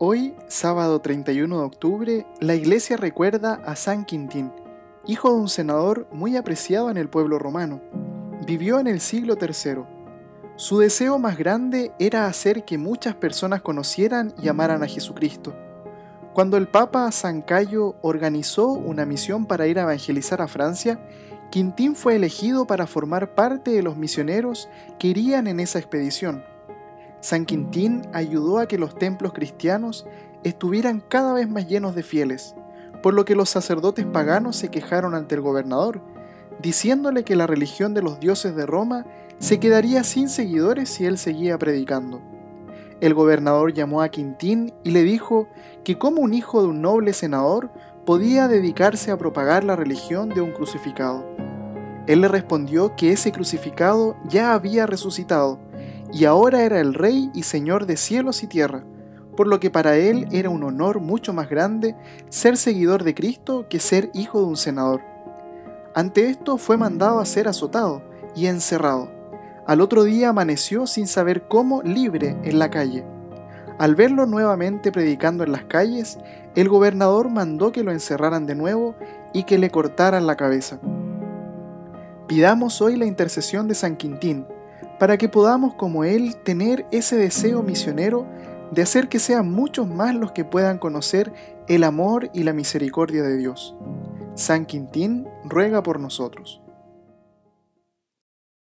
Hoy, sábado 31 de octubre, la iglesia recuerda a San Quintín, hijo de un senador muy apreciado en el pueblo romano. Vivió en el siglo III. Su deseo más grande era hacer que muchas personas conocieran y amaran a Jesucristo. Cuando el Papa San Cayo organizó una misión para ir a evangelizar a Francia, Quintín fue elegido para formar parte de los misioneros que irían en esa expedición. San Quintín ayudó a que los templos cristianos estuvieran cada vez más llenos de fieles, por lo que los sacerdotes paganos se quejaron ante el gobernador, diciéndole que la religión de los dioses de Roma se quedaría sin seguidores si él seguía predicando. El gobernador llamó a Quintín y le dijo que como un hijo de un noble senador podía dedicarse a propagar la religión de un crucificado. Él le respondió que ese crucificado ya había resucitado, y ahora era el rey y señor de cielos y tierra, por lo que para él era un honor mucho más grande ser seguidor de Cristo que ser hijo de un senador. Ante esto fue mandado a ser azotado y encerrado. Al otro día amaneció sin saber cómo libre en la calle. Al verlo nuevamente predicando en las calles, el gobernador mandó que lo encerraran de nuevo y que le cortaran la cabeza. Pidamos hoy la intercesión de San Quintín, para que podamos como Él tener ese deseo misionero de hacer que sean muchos más los que puedan conocer el amor y la misericordia de Dios. San Quintín ruega por nosotros.